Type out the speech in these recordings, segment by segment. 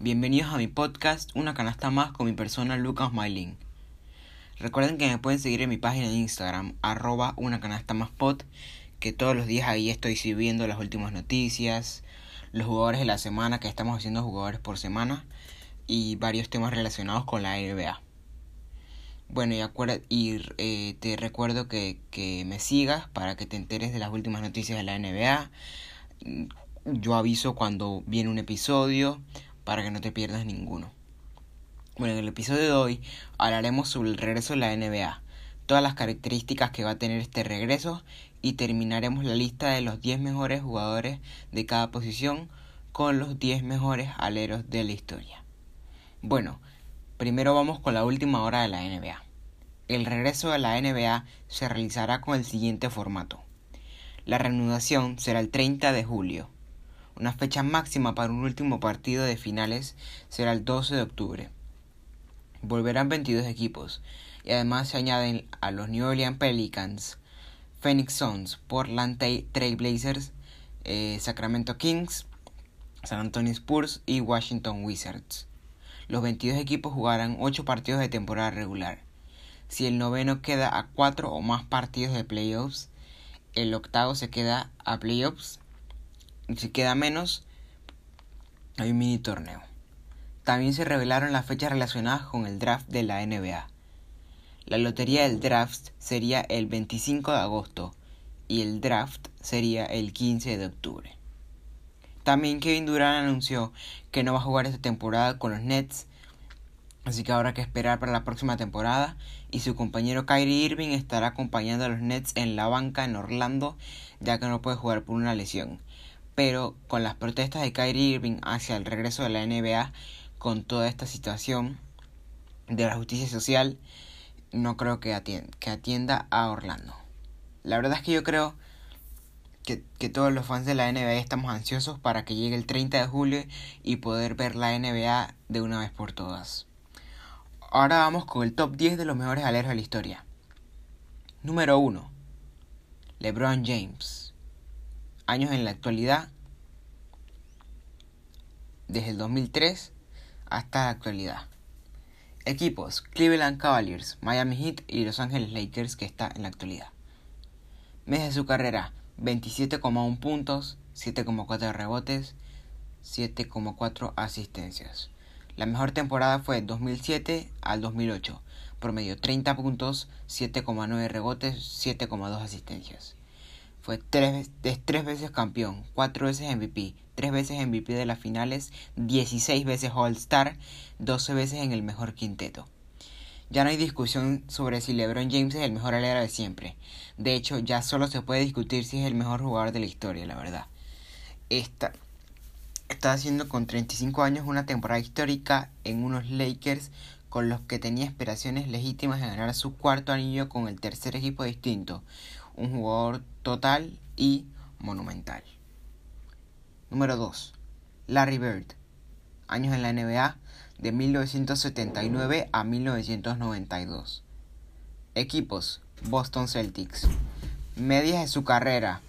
Bienvenidos a mi podcast Una canasta más con mi persona Lucas Mylin. Recuerden que me pueden seguir en mi página de Instagram, arroba una canasta más pod, que todos los días ahí estoy subiendo las últimas noticias, los jugadores de la semana, que estamos haciendo jugadores por semana, y varios temas relacionados con la NBA. Bueno, y, y eh, te recuerdo que, que me sigas para que te enteres de las últimas noticias de la NBA. Yo aviso cuando viene un episodio para que no te pierdas ninguno. Bueno, en el episodio de hoy hablaremos sobre el regreso de la NBA, todas las características que va a tener este regreso y terminaremos la lista de los 10 mejores jugadores de cada posición con los 10 mejores aleros de la historia. Bueno, primero vamos con la última hora de la NBA. El regreso de la NBA se realizará con el siguiente formato. La reanudación será el 30 de julio. Una fecha máxima para un último partido de finales será el 12 de octubre. Volverán 22 equipos y además se añaden a los New Orleans Pelicans, Phoenix Suns, Portland Trail Blazers, eh, Sacramento Kings, San Antonio Spurs y Washington Wizards. Los 22 equipos jugarán 8 partidos de temporada regular. Si el noveno queda a 4 o más partidos de playoffs, el octavo se queda a playoffs. Si queda menos, hay un mini torneo. También se revelaron las fechas relacionadas con el draft de la NBA. La lotería del draft sería el 25 de agosto y el draft sería el 15 de octubre. También Kevin Durant anunció que no va a jugar esta temporada con los Nets, así que habrá que esperar para la próxima temporada y su compañero Kyrie Irving estará acompañando a los Nets en la banca en Orlando ya que no puede jugar por una lesión. Pero con las protestas de Kyrie Irving hacia el regreso de la NBA, con toda esta situación de la justicia social, no creo que atienda, a Orlando. La verdad es que yo creo que, que, todos los fans de la NBA estamos ansiosos para que llegue el 30 de julio y poder ver la NBA de una vez por todas. Ahora vamos con el top 10 de los mejores aleros de la historia. Número 1. LeBron James. Años en la actualidad. Desde el 2003 hasta la actualidad. Equipos: Cleveland Cavaliers, Miami Heat y Los Angeles Lakers que está en la actualidad. Mes de su carrera: 27,1 puntos, 7,4 rebotes, 7,4 asistencias. La mejor temporada fue 2007 al 2008, promedio 30 puntos, 7,9 rebotes, 7,2 asistencias. Fue tres, tres veces campeón, cuatro veces MVP, tres veces MVP de las finales, 16 veces All-Star, 12 veces en el mejor quinteto. Ya no hay discusión sobre si LeBron James es el mejor alero de siempre. De hecho, ya solo se puede discutir si es el mejor jugador de la historia, la verdad. Está, haciendo con 35 años una temporada histórica en unos Lakers con los que tenía aspiraciones legítimas de ganar su cuarto anillo con el tercer equipo distinto. Un jugador total y monumental. Número 2. Larry Bird. Años en la NBA de 1979 a 1992. Equipos. Boston Celtics. Medias de su carrera.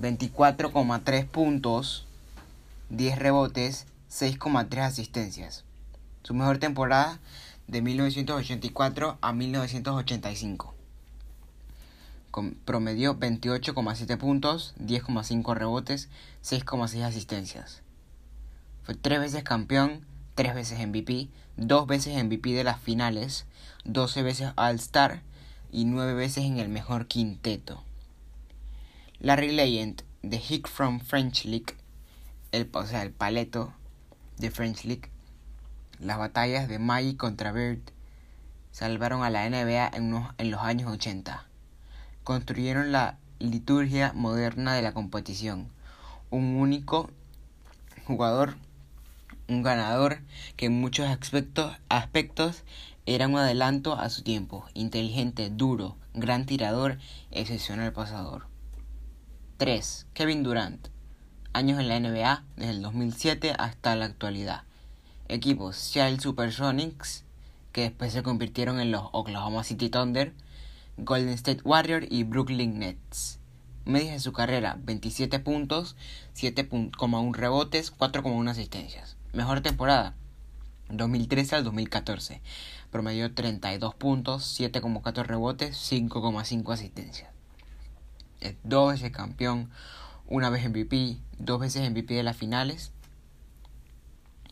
24,3 puntos, 10 rebotes, 6,3 asistencias. Su mejor temporada de 1984 a 1985 promedió 28,7 puntos, 10,5 rebotes, 6,6 asistencias. Fue tres veces campeón, tres veces MVP, dos veces MVP de las finales, 12 veces All-Star y nueve veces en el mejor quinteto. Larry Legend de Hick from French League, el, o sea, el paleto de French League, las batallas de Magic contra Bird salvaron a la NBA en, en los años 80 construyeron la liturgia moderna de la competición. Un único jugador, un ganador que en muchos aspectos, aspectos era un adelanto a su tiempo, inteligente, duro, gran tirador, excepcional pasador. 3. Kevin Durant. Años en la NBA desde el 2007 hasta la actualidad. Equipos Seattle Supersonics, que después se convirtieron en los Oklahoma City Thunder, Golden State Warrior y Brooklyn Nets. Medias de su carrera, 27 puntos, 7,1 rebotes, 4,1 asistencias. Mejor temporada 2013 al 2014. Promedió 32 puntos, 7,4 rebotes, 5,5 asistencias. Es dos veces campeón, una vez MVP, dos veces MVP de las finales,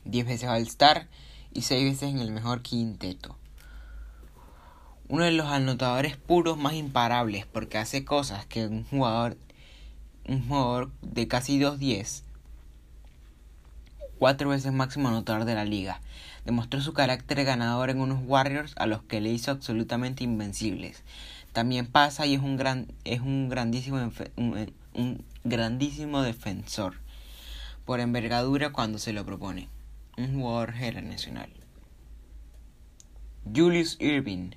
10 veces All-Star y 6 veces en el mejor quinteto. Uno de los anotadores puros más imparables porque hace cosas que un jugador un jugador de casi 2'10 cuatro veces máximo anotador de la liga. Demostró su carácter ganador en unos Warriors a los que le hizo absolutamente invencibles. También pasa y es un gran es un grandísimo un, un grandísimo defensor por envergadura cuando se lo propone. Un jugador generacional. Julius Irving.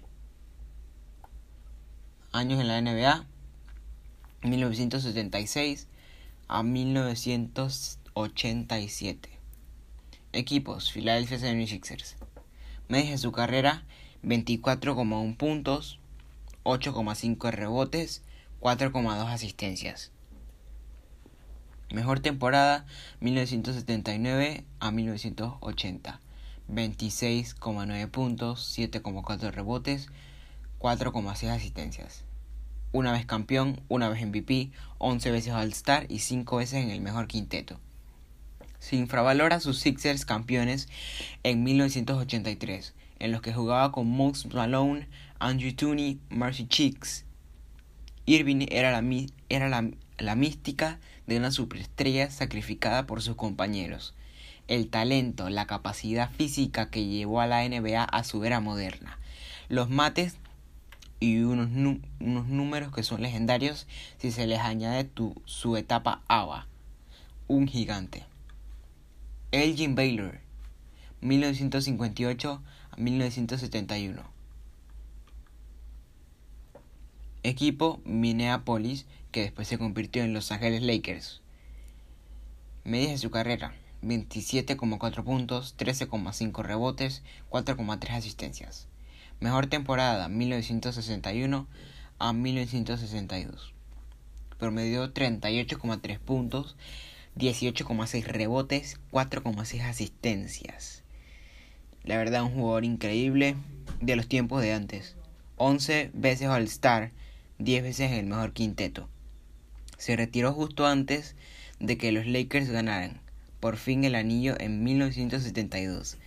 Años en la NBA. 1976 a 1987. Equipos: Philadelphia 76ers. Media de su carrera: 24,1 puntos, 8,5 rebotes, 4,2 asistencias. Mejor temporada 1979 a 1980. 26,9 puntos, 7,4 rebotes, 4,6 asistencias. Una vez campeón, una vez MVP, 11 veces All-Star y 5 veces en el mejor quinteto. Se infravalora sus Sixers campeones en 1983, en los que jugaba con Mose Malone, Andrew Tooney, Marcy Cheeks. Irving era la, era la, la mística de una superestrella sacrificada por sus compañeros. El talento, la capacidad física que llevó a la NBA a su era moderna. Los mates y unos, unos números que son legendarios si se les añade tu, su etapa ABA. Un gigante. Elgin Baylor, 1958 a 1971. Equipo Minneapolis, que después se convirtió en Los Ángeles Lakers. Medias de su carrera: 27,4 puntos, 13,5 rebotes, 4,3 asistencias. Mejor temporada: 1961 a 1962. Promedió 38,3 puntos, 18,6 rebotes, 4,6 asistencias. La verdad, un jugador increíble de los tiempos de antes. 11 veces All-Star, 10 veces el mejor quinteto. Se retiró justo antes de que los Lakers ganaran por fin el anillo en 1972.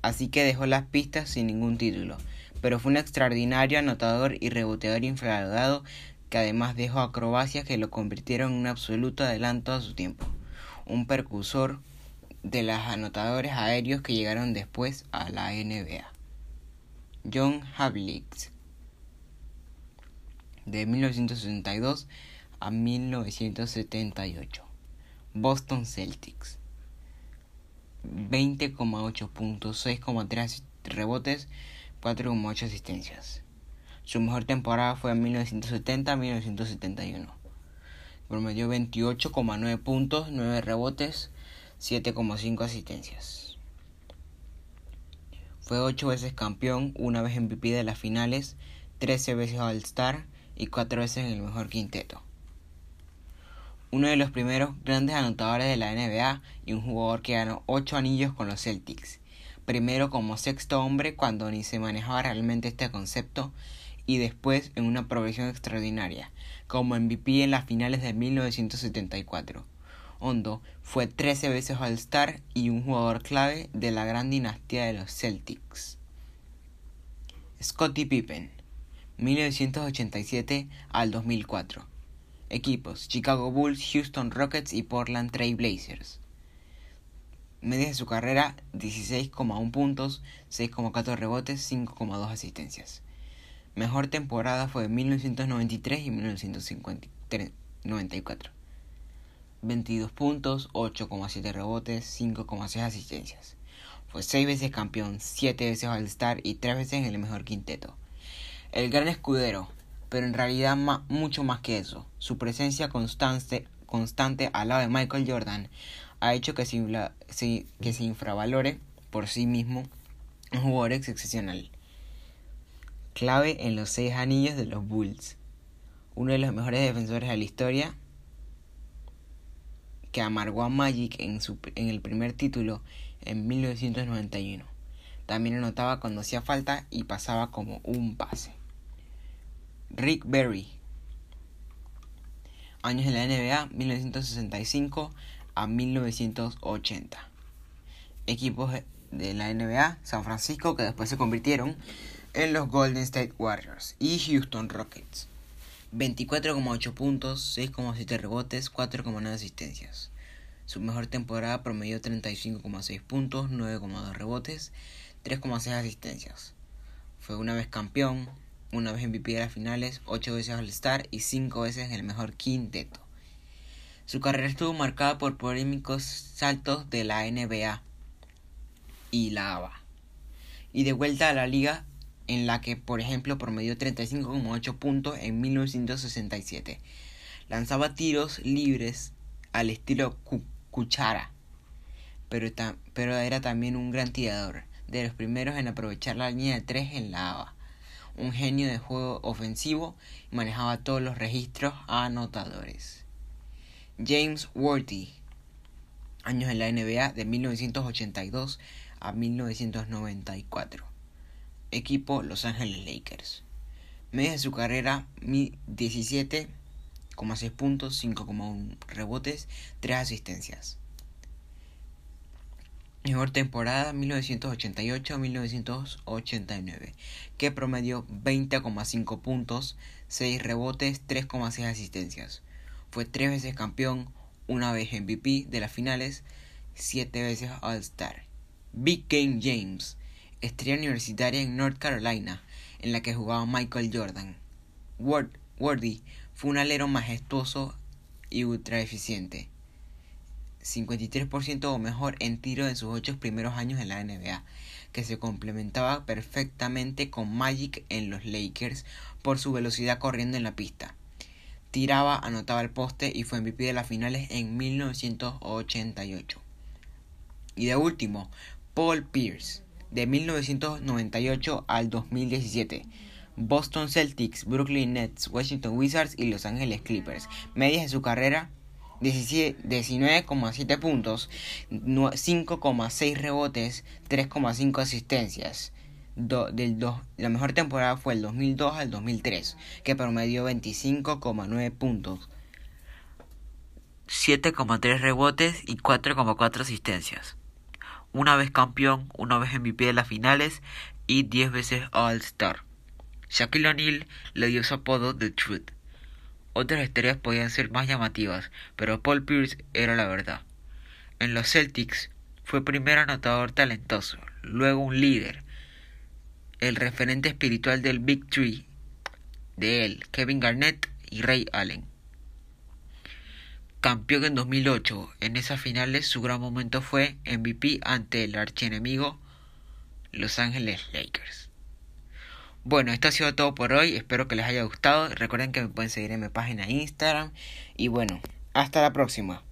Así que dejó las pistas sin ningún título, pero fue un extraordinario anotador y reboteador infravalorado que además dejó acrobacias que lo convirtieron en un absoluto adelanto a su tiempo un precursor de los anotadores aéreos que llegaron después a la NBA. John Havlicek de 1962 a 1978. Boston Celtics 20,8 puntos, 6,3 rebotes, 4,8 asistencias. Su mejor temporada fue en 1970 1971 promedió 28,9 puntos, 9 rebotes, 7,5 asistencias. Fue 8 veces campeón, una vez MVP de las finales, 13 veces All-Star y 4 veces en el mejor quinteto. Uno de los primeros grandes anotadores de la NBA y un jugador que ganó 8 anillos con los Celtics. Primero como sexto hombre cuando ni se manejaba realmente este concepto y después en una progresión extraordinaria, como MVP en las finales de 1974. Hondo fue 13 veces All-Star y un jugador clave de la gran dinastía de los Celtics. Scottie Pippen, 1987 al 2004. Equipos: Chicago Bulls, Houston Rockets y Portland Trail Blazers. Media de su carrera: 16,1 puntos, 6,4 rebotes, 5,2 asistencias. Mejor temporada fue 1993 y 1994. 22 puntos, 8,7 rebotes, 5,6 asistencias. Fue 6 veces campeón, 7 veces All-Star y 3 veces en el mejor quinteto. El gran escudero, pero en realidad mucho más que eso. Su presencia constante, constante al lado de Michael Jordan ha hecho que se, que se infravalore por sí mismo un jugador excepcional clave en los seis anillos de los Bulls. Uno de los mejores defensores de la historia que amargó a Magic en, su, en el primer título en 1991. También anotaba cuando hacía falta y pasaba como un pase. Rick Berry. Años en la NBA 1965 a 1980. Equipos de la NBA, San Francisco, que después se convirtieron en los Golden State Warriors y Houston Rockets. 24,8 puntos, 6,7 rebotes, 4,9 asistencias. Su mejor temporada promedió 35,6 puntos, 9,2 rebotes, 3,6 asistencias. Fue una vez campeón, una vez MVP de las finales, 8 veces All-Star y 5 veces en el mejor quinteto. Su carrera estuvo marcada por polémicos saltos de la NBA y la ABA. Y de vuelta a la liga en la que, por ejemplo, promedió 35,8 puntos en 1967. Lanzaba tiros libres al estilo Cuchara, pero, pero era también un gran tirador, de los primeros en aprovechar la línea de 3 en la ABA. Un genio de juego ofensivo y manejaba todos los registros anotadores. James Worthy, años en la NBA de 1982 a 1994 equipo Los Ángeles Lakers. Media de su carrera 17,6 puntos, 5,1 rebotes, 3 asistencias. Mejor temporada 1988-1989, que promedió 20,5 puntos, 6 rebotes, 3,6 asistencias. Fue 3 veces campeón, una vez MVP de las finales, 7 veces All-Star. Big Game James estrella universitaria en North Carolina, en la que jugaba Michael Jordan. Ward, Wardy fue un alero majestuoso y ultra eficiente. 53% o mejor en tiro en sus ocho primeros años en la NBA, que se complementaba perfectamente con Magic en los Lakers por su velocidad corriendo en la pista. Tiraba, anotaba el poste y fue MVP de las finales en 1988. Y de último, Paul Pierce de 1998 al 2017. Boston Celtics, Brooklyn Nets, Washington Wizards y Los Ángeles Clippers. Medias de su carrera 19,7 puntos, 5,6 rebotes, 3,5 asistencias. Del la mejor temporada fue el 2002 al 2003, que promedió 25,9 puntos, 7,3 rebotes y 4,4 asistencias una vez campeón, una vez MVP de las finales y 10 veces All-Star. Shaquille O'Neal le dio su apodo The Truth. Otras estrellas podían ser más llamativas, pero Paul Pierce era la verdad. En los Celtics fue primero anotador talentoso, luego un líder, el referente espiritual del Big Tree, de él, Kevin Garnett y Ray Allen. Campeón en 2008, en esas finales su gran momento fue MVP ante el archienemigo Los Ángeles Lakers. Bueno, esto ha sido todo por hoy, espero que les haya gustado, recuerden que me pueden seguir en mi página Instagram y bueno, hasta la próxima.